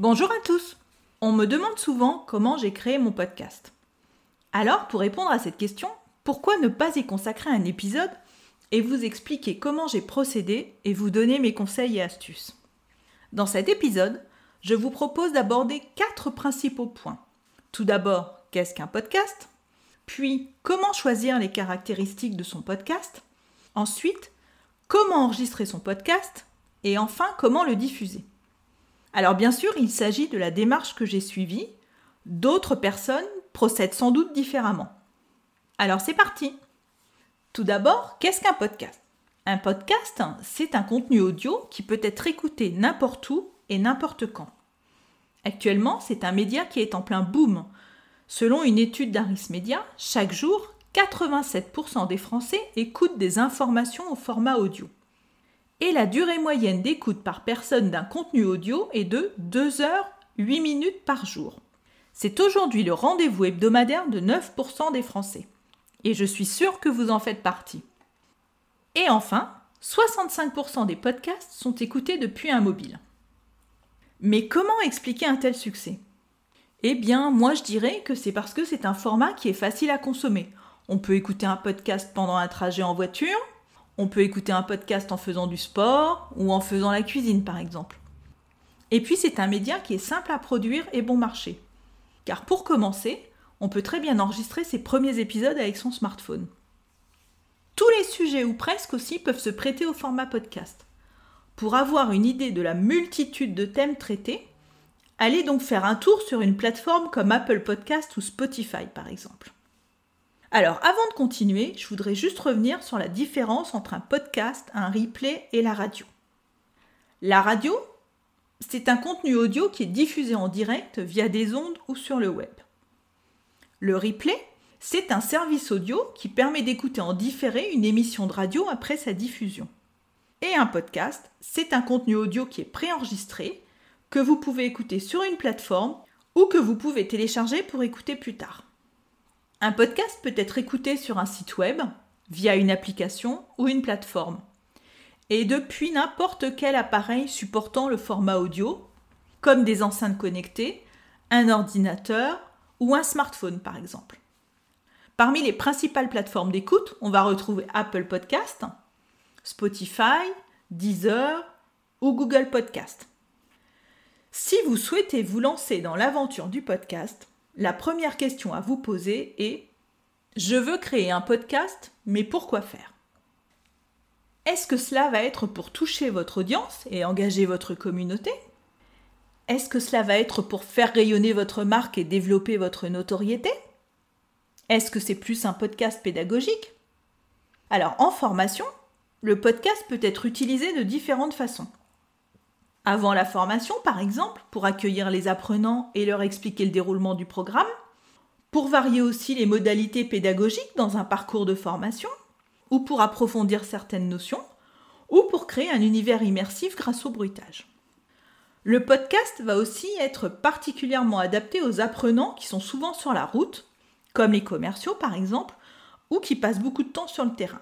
Bonjour à tous. On me demande souvent comment j'ai créé mon podcast. Alors, pour répondre à cette question, pourquoi ne pas y consacrer un épisode et vous expliquer comment j'ai procédé et vous donner mes conseils et astuces? Dans cet épisode, je vous propose d'aborder quatre principaux points. Tout d'abord, qu'est-ce qu'un podcast? Puis, comment choisir les caractéristiques de son podcast? Ensuite, comment enregistrer son podcast? Et enfin, comment le diffuser? Alors bien sûr, il s'agit de la démarche que j'ai suivie. D'autres personnes procèdent sans doute différemment. Alors c'est parti Tout d'abord, qu'est-ce qu'un podcast? Un podcast, c'est un contenu audio qui peut être écouté n'importe où et n'importe quand. Actuellement, c'est un média qui est en plein boom. Selon une étude d'Aris Media, chaque jour, 87% des Français écoutent des informations au format audio. Et la durée moyenne d'écoute par personne d'un contenu audio est de 2 heures 8 minutes par jour. C'est aujourd'hui le rendez-vous hebdomadaire de 9% des Français. Et je suis sûre que vous en faites partie. Et enfin, 65% des podcasts sont écoutés depuis un mobile. Mais comment expliquer un tel succès? Eh bien, moi je dirais que c'est parce que c'est un format qui est facile à consommer. On peut écouter un podcast pendant un trajet en voiture, on peut écouter un podcast en faisant du sport ou en faisant la cuisine par exemple. Et puis c'est un média qui est simple à produire et bon marché. Car pour commencer, on peut très bien enregistrer ses premiers épisodes avec son smartphone. Tous les sujets ou presque aussi peuvent se prêter au format podcast. Pour avoir une idée de la multitude de thèmes traités, allez donc faire un tour sur une plateforme comme Apple Podcast ou Spotify par exemple. Alors avant de continuer, je voudrais juste revenir sur la différence entre un podcast, un replay et la radio. La radio, c'est un contenu audio qui est diffusé en direct via des ondes ou sur le web. Le replay, c'est un service audio qui permet d'écouter en différé une émission de radio après sa diffusion. Et un podcast, c'est un contenu audio qui est préenregistré, que vous pouvez écouter sur une plateforme ou que vous pouvez télécharger pour écouter plus tard. Un podcast peut être écouté sur un site web, via une application ou une plateforme, et depuis n'importe quel appareil supportant le format audio, comme des enceintes connectées, un ordinateur ou un smartphone par exemple. Parmi les principales plateformes d'écoute, on va retrouver Apple Podcast, Spotify, Deezer ou Google Podcast. Si vous souhaitez vous lancer dans l'aventure du podcast, la première question à vous poser est Je veux créer un podcast, mais pourquoi faire? Est-ce que cela va être pour toucher votre audience et engager votre communauté? Est-ce que cela va être pour faire rayonner votre marque et développer votre notoriété? Est-ce que c'est plus un podcast pédagogique? Alors en formation, le podcast peut être utilisé de différentes façons. Avant la formation, par exemple, pour accueillir les apprenants et leur expliquer le déroulement du programme, pour varier aussi les modalités pédagogiques dans un parcours de formation, ou pour approfondir certaines notions, ou pour créer un univers immersif grâce au bruitage. Le podcast va aussi être particulièrement adapté aux apprenants qui sont souvent sur la route, comme les commerciaux par exemple, ou qui passent beaucoup de temps sur le terrain.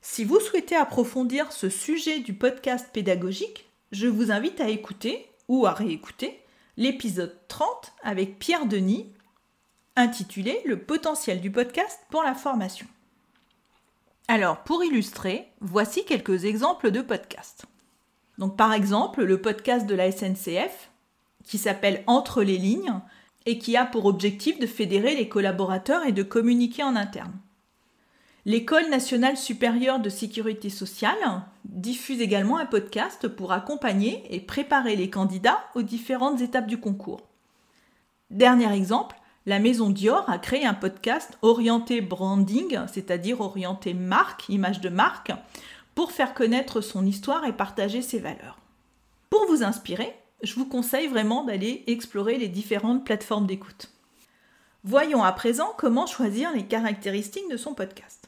Si vous souhaitez approfondir ce sujet du podcast pédagogique, je vous invite à écouter ou à réécouter l'épisode 30 avec Pierre Denis, intitulé Le potentiel du podcast pour la formation. Alors, pour illustrer, voici quelques exemples de podcasts. Donc, par exemple, le podcast de la SNCF, qui s'appelle Entre les lignes, et qui a pour objectif de fédérer les collaborateurs et de communiquer en interne. L'École nationale supérieure de sécurité sociale diffuse également un podcast pour accompagner et préparer les candidats aux différentes étapes du concours. Dernier exemple, la maison Dior a créé un podcast orienté branding, c'est-à-dire orienté marque, image de marque, pour faire connaître son histoire et partager ses valeurs. Pour vous inspirer, je vous conseille vraiment d'aller explorer les différentes plateformes d'écoute. Voyons à présent comment choisir les caractéristiques de son podcast.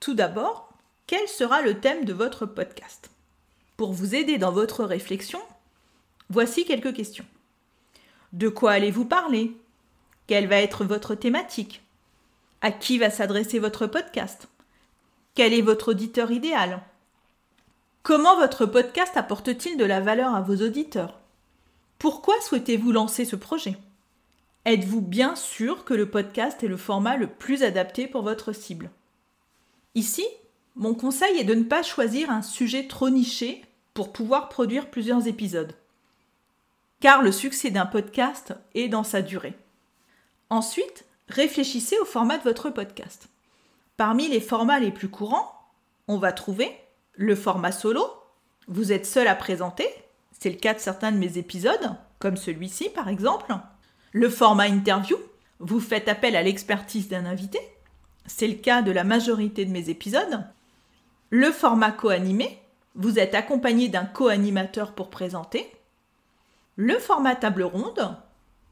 Tout d'abord, quel sera le thème de votre podcast? Pour vous aider dans votre réflexion, voici quelques questions. De quoi allez-vous parler? Quelle va être votre thématique? À qui va s'adresser votre podcast? Quel est votre auditeur idéal? Comment votre podcast apporte-t-il de la valeur à vos auditeurs? Pourquoi souhaitez-vous lancer ce projet? Êtes-vous bien sûr que le podcast est le format le plus adapté pour votre cible? Ici, mon conseil est de ne pas choisir un sujet trop niché pour pouvoir produire plusieurs épisodes. Car le succès d'un podcast est dans sa durée. Ensuite, réfléchissez au format de votre podcast. Parmi les formats les plus courants, on va trouver le format solo, vous êtes seul à présenter, c'est le cas de certains de mes épisodes, comme celui-ci par exemple. Le format interview, vous faites appel à l'expertise d'un invité, c'est le cas de la majorité de mes épisodes. Le format co-animé, vous êtes accompagné d'un co-animateur pour présenter. Le format table ronde,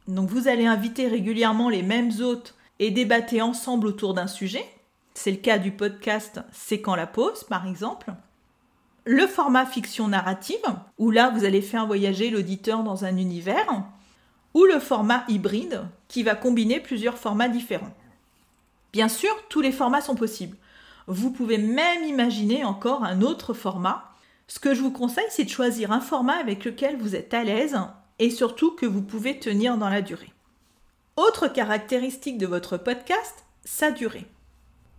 donc vous allez inviter régulièrement les mêmes hôtes et débattre ensemble autour d'un sujet. C'est le cas du podcast C'est quand la pause, par exemple le format fiction narrative, où là vous allez faire voyager l'auditeur dans un univers, ou le format hybride, qui va combiner plusieurs formats différents. Bien sûr, tous les formats sont possibles. Vous pouvez même imaginer encore un autre format. Ce que je vous conseille, c'est de choisir un format avec lequel vous êtes à l'aise et surtout que vous pouvez tenir dans la durée. Autre caractéristique de votre podcast, sa durée.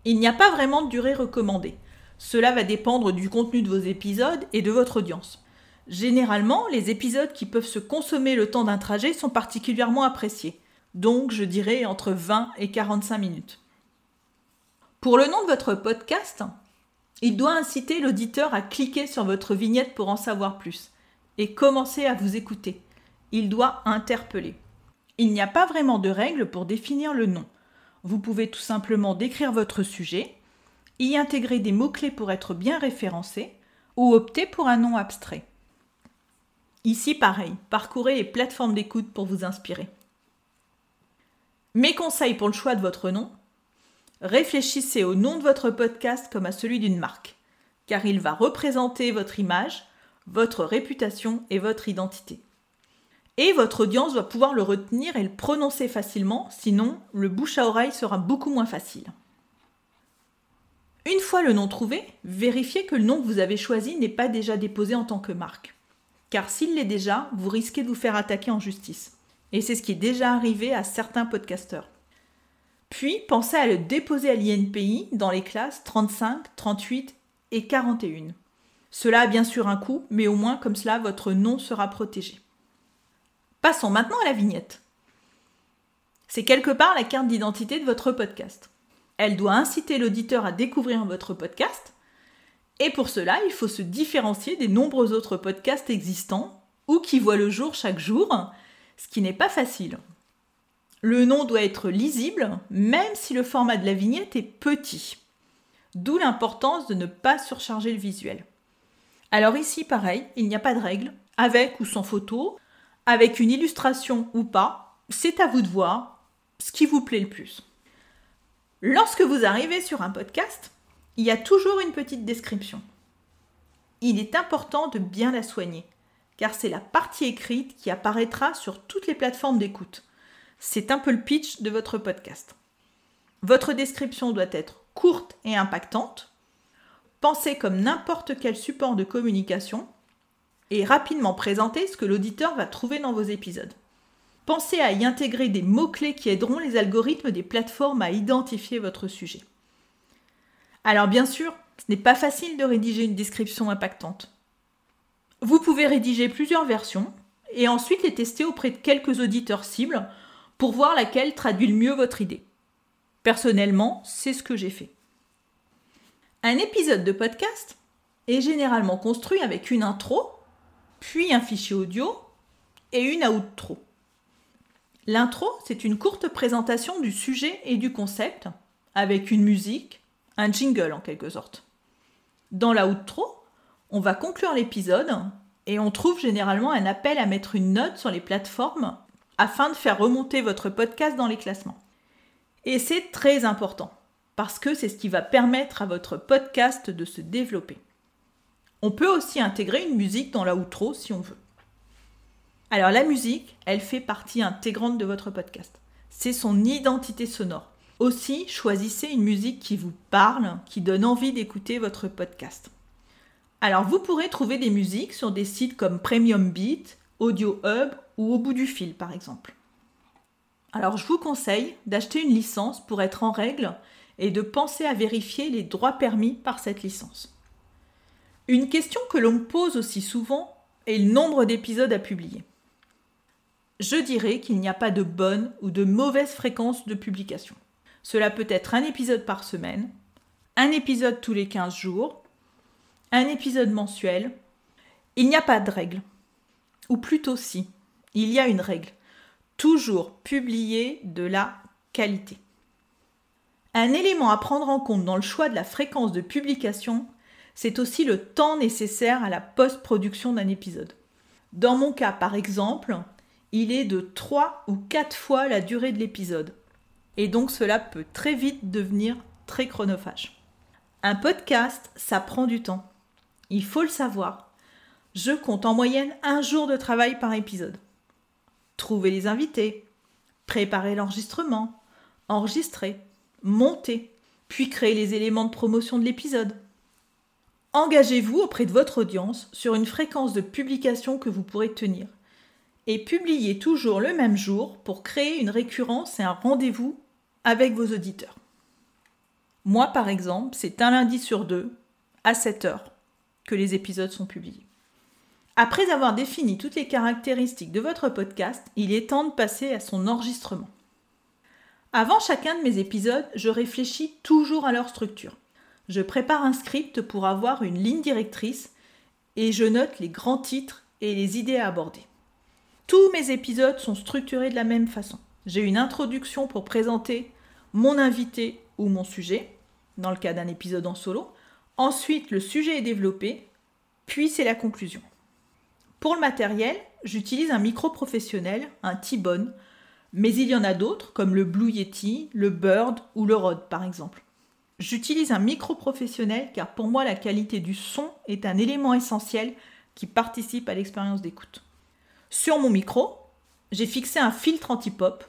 Il n'y a pas vraiment de durée recommandée. Cela va dépendre du contenu de vos épisodes et de votre audience. Généralement, les épisodes qui peuvent se consommer le temps d'un trajet sont particulièrement appréciés, donc je dirais entre 20 et 45 minutes. Pour le nom de votre podcast, il doit inciter l'auditeur à cliquer sur votre vignette pour en savoir plus et commencer à vous écouter. Il doit interpeller. Il n'y a pas vraiment de règle pour définir le nom. Vous pouvez tout simplement décrire votre sujet, y intégrer des mots-clés pour être bien référencé, ou opter pour un nom abstrait. Ici, pareil, parcourez les plateformes d'écoute pour vous inspirer. Mes conseils pour le choix de votre nom Réfléchissez au nom de votre podcast comme à celui d'une marque, car il va représenter votre image, votre réputation et votre identité. Et votre audience va pouvoir le retenir et le prononcer facilement, sinon le bouche à oreille sera beaucoup moins facile. Une fois le nom trouvé, vérifiez que le nom que vous avez choisi n'est pas déjà déposé en tant que marque. Car s'il l'est déjà, vous risquez de vous faire attaquer en justice. Et c'est ce qui est déjà arrivé à certains podcasteurs. Puis, pensez à le déposer à l'INPI dans les classes 35, 38 et 41. Cela a bien sûr un coût, mais au moins comme cela, votre nom sera protégé. Passons maintenant à la vignette. C'est quelque part la carte d'identité de votre podcast. Elle doit inciter l'auditeur à découvrir votre podcast. Et pour cela, il faut se différencier des nombreux autres podcasts existants ou qui voient le jour chaque jour, ce qui n'est pas facile. Le nom doit être lisible, même si le format de la vignette est petit. D'où l'importance de ne pas surcharger le visuel. Alors ici, pareil, il n'y a pas de règle, avec ou sans photo, avec une illustration ou pas, c'est à vous de voir ce qui vous plaît le plus. Lorsque vous arrivez sur un podcast, il y a toujours une petite description. Il est important de bien la soigner, car c'est la partie écrite qui apparaîtra sur toutes les plateformes d'écoute. C'est un peu le pitch de votre podcast. Votre description doit être courte et impactante. Pensez comme n'importe quel support de communication et rapidement présentez ce que l'auditeur va trouver dans vos épisodes. Pensez à y intégrer des mots-clés qui aideront les algorithmes des plateformes à identifier votre sujet. Alors bien sûr, ce n'est pas facile de rédiger une description impactante. Vous pouvez rédiger plusieurs versions et ensuite les tester auprès de quelques auditeurs cibles pour voir laquelle traduit le mieux votre idée. Personnellement, c'est ce que j'ai fait. Un épisode de podcast est généralement construit avec une intro, puis un fichier audio et une outro. L'intro, c'est une courte présentation du sujet et du concept, avec une musique, un jingle en quelque sorte. Dans la outro, on va conclure l'épisode et on trouve généralement un appel à mettre une note sur les plateformes afin de faire remonter votre podcast dans les classements. Et c'est très important, parce que c'est ce qui va permettre à votre podcast de se développer. On peut aussi intégrer une musique dans la outro si on veut. Alors la musique, elle fait partie intégrante de votre podcast. C'est son identité sonore. Aussi, choisissez une musique qui vous parle, qui donne envie d'écouter votre podcast. Alors vous pourrez trouver des musiques sur des sites comme Premium Beat, Audio Hub ou Au bout du fil par exemple. Alors je vous conseille d'acheter une licence pour être en règle et de penser à vérifier les droits permis par cette licence. Une question que l'on me pose aussi souvent est le nombre d'épisodes à publier. Je dirais qu'il n'y a pas de bonne ou de mauvaise fréquence de publication. Cela peut être un épisode par semaine, un épisode tous les 15 jours, un épisode mensuel. Il n'y a pas de règle. Ou plutôt si, il y a une règle. Toujours publier de la qualité. Un élément à prendre en compte dans le choix de la fréquence de publication, c'est aussi le temps nécessaire à la post-production d'un épisode. Dans mon cas, par exemple, il est de 3 ou 4 fois la durée de l'épisode. Et donc cela peut très vite devenir très chronophage. Un podcast, ça prend du temps. Il faut le savoir. Je compte en moyenne un jour de travail par épisode. Trouver les invités, préparer l'enregistrement, enregistrer, monter, puis créer les éléments de promotion de l'épisode. Engagez-vous auprès de votre audience sur une fréquence de publication que vous pourrez tenir. Et publiez toujours le même jour pour créer une récurrence et un rendez-vous avec vos auditeurs. Moi, par exemple, c'est un lundi sur deux, à 7 heures, que les épisodes sont publiés. Après avoir défini toutes les caractéristiques de votre podcast, il est temps de passer à son enregistrement. Avant chacun de mes épisodes, je réfléchis toujours à leur structure. Je prépare un script pour avoir une ligne directrice et je note les grands titres et les idées à aborder. Tous mes épisodes sont structurés de la même façon. J'ai une introduction pour présenter mon invité ou mon sujet, dans le cas d'un épisode en solo. Ensuite, le sujet est développé, puis c'est la conclusion. Pour le matériel, j'utilise un micro professionnel, un T-Bone, mais il y en a d'autres comme le Blue Yeti, le Bird ou le Rode par exemple. J'utilise un micro professionnel car pour moi la qualité du son est un élément essentiel qui participe à l'expérience d'écoute. Sur mon micro, j'ai fixé un filtre anti-pop.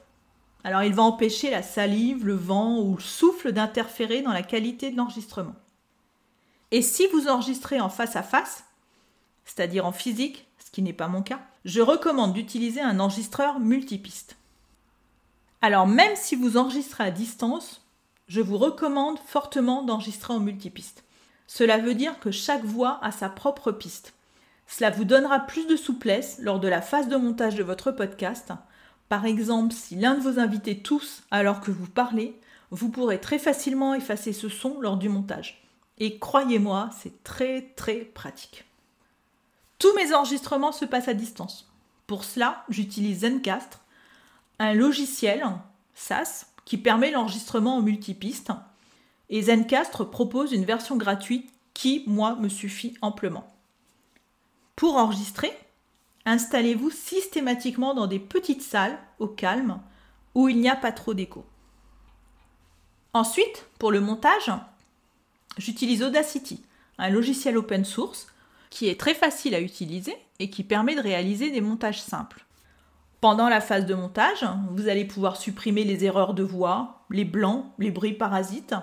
Alors il va empêcher la salive, le vent ou le souffle d'interférer dans la qualité de l'enregistrement. Et si vous enregistrez en face à face, c'est-à-dire en physique, ce qui n'est pas mon cas, je recommande d'utiliser un enregistreur multipiste. Alors même si vous enregistrez à distance, je vous recommande fortement d'enregistrer en multipiste. Cela veut dire que chaque voix a sa propre piste. Cela vous donnera plus de souplesse lors de la phase de montage de votre podcast. Par exemple, si l'un de vos invités tousse alors que vous parlez, vous pourrez très facilement effacer ce son lors du montage. Et croyez-moi, c'est très très pratique. Tous mes enregistrements se passent à distance. Pour cela, j'utilise Zencastre, un logiciel SaaS qui permet l'enregistrement en multipiste. Et Zencastre propose une version gratuite qui, moi, me suffit amplement. Pour enregistrer, installez-vous systématiquement dans des petites salles au calme où il n'y a pas trop d'écho. Ensuite, pour le montage, j'utilise Audacity, un logiciel open source qui est très facile à utiliser et qui permet de réaliser des montages simples. Pendant la phase de montage, vous allez pouvoir supprimer les erreurs de voix, les blancs, les bruits parasites.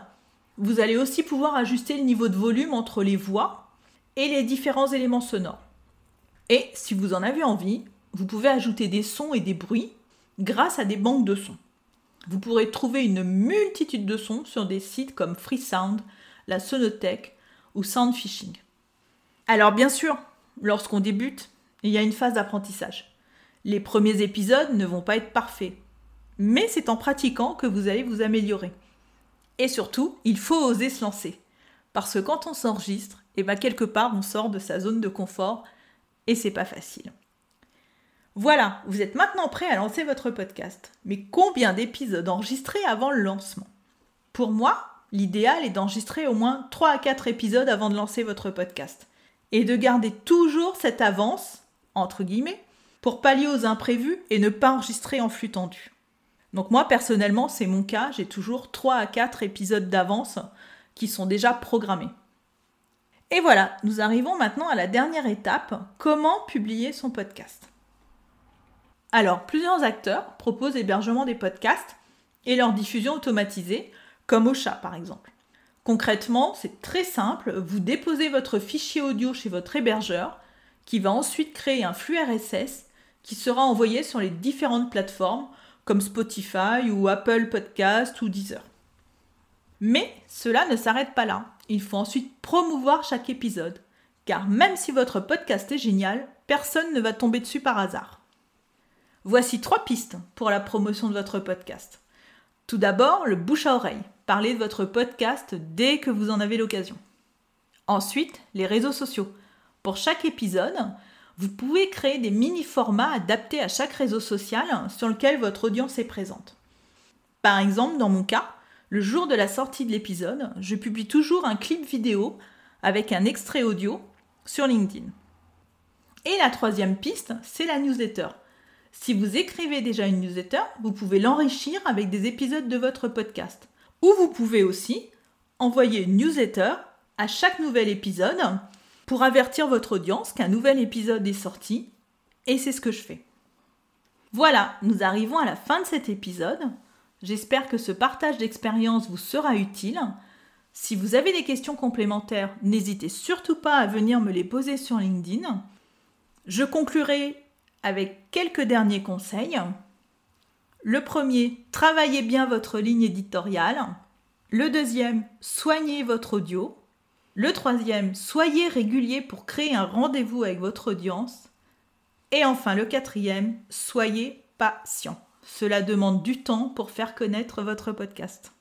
Vous allez aussi pouvoir ajuster le niveau de volume entre les voix et les différents éléments sonores. Et si vous en avez envie, vous pouvez ajouter des sons et des bruits grâce à des banques de sons. Vous pourrez trouver une multitude de sons sur des sites comme Freesound, la Sonothèque ou Soundfishing. Alors bien sûr, lorsqu'on débute, il y a une phase d'apprentissage. Les premiers épisodes ne vont pas être parfaits, mais c'est en pratiquant que vous allez vous améliorer. Et surtout, il faut oser se lancer. Parce que quand on s'enregistre, et eh bien quelque part on sort de sa zone de confort et c'est pas facile. Voilà, vous êtes maintenant prêt à lancer votre podcast. Mais combien d'épisodes enregistrés avant le lancement? Pour moi, l'idéal est d'enregistrer au moins 3 à 4 épisodes avant de lancer votre podcast. Et de garder toujours cette avance, entre guillemets, pour pallier aux imprévus et ne pas enregistrer en flux tendu. Donc moi personnellement, c'est mon cas, j'ai toujours 3 à 4 épisodes d'avance qui sont déjà programmés. Et voilà, nous arrivons maintenant à la dernière étape, comment publier son podcast. Alors, plusieurs acteurs proposent l'hébergement des podcasts et leur diffusion automatisée, comme Ocha par exemple. Concrètement, c'est très simple, vous déposez votre fichier audio chez votre hébergeur, qui va ensuite créer un flux RSS qui sera envoyé sur les différentes plateformes comme Spotify ou Apple Podcast ou Deezer. Mais cela ne s'arrête pas là. Il faut ensuite promouvoir chaque épisode. Car même si votre podcast est génial, personne ne va tomber dessus par hasard. Voici trois pistes pour la promotion de votre podcast. Tout d'abord, le bouche à oreille. Parlez de votre podcast dès que vous en avez l'occasion. Ensuite, les réseaux sociaux. Pour chaque épisode, vous pouvez créer des mini-formats adaptés à chaque réseau social sur lequel votre audience est présente. Par exemple, dans mon cas, le jour de la sortie de l'épisode, je publie toujours un clip vidéo avec un extrait audio sur LinkedIn. Et la troisième piste, c'est la newsletter. Si vous écrivez déjà une newsletter, vous pouvez l'enrichir avec des épisodes de votre podcast. Ou vous pouvez aussi envoyer une newsletter à chaque nouvel épisode pour avertir votre audience qu'un nouvel épisode est sorti. Et c'est ce que je fais. Voilà, nous arrivons à la fin de cet épisode. J'espère que ce partage d'expérience vous sera utile. Si vous avez des questions complémentaires, n'hésitez surtout pas à venir me les poser sur LinkedIn. Je conclurai avec quelques derniers conseils. Le premier, travaillez bien votre ligne éditoriale. Le deuxième, soignez votre audio. Le troisième, soyez régulier pour créer un rendez-vous avec votre audience. Et enfin, le quatrième, soyez patient. Cela demande du temps pour faire connaître votre podcast.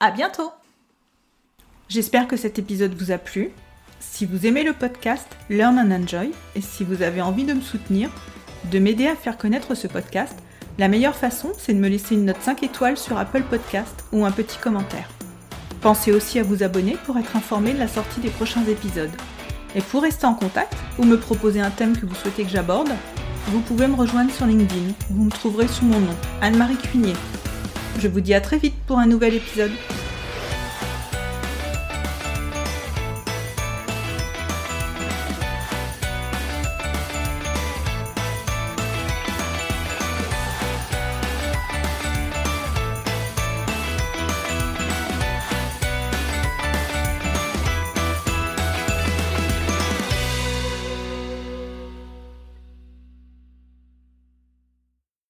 À bientôt! J'espère que cet épisode vous a plu. Si vous aimez le podcast Learn and Enjoy et si vous avez envie de me soutenir, de m'aider à faire connaître ce podcast, la meilleure façon, c'est de me laisser une note 5 étoiles sur Apple Podcast ou un petit commentaire. Pensez aussi à vous abonner pour être informé de la sortie des prochains épisodes. Et pour rester en contact ou me proposer un thème que vous souhaitez que j'aborde, vous pouvez me rejoindre sur LinkedIn. Vous me trouverez sous mon nom, Anne-Marie Cuinier. Je vous dis à très vite pour un nouvel épisode.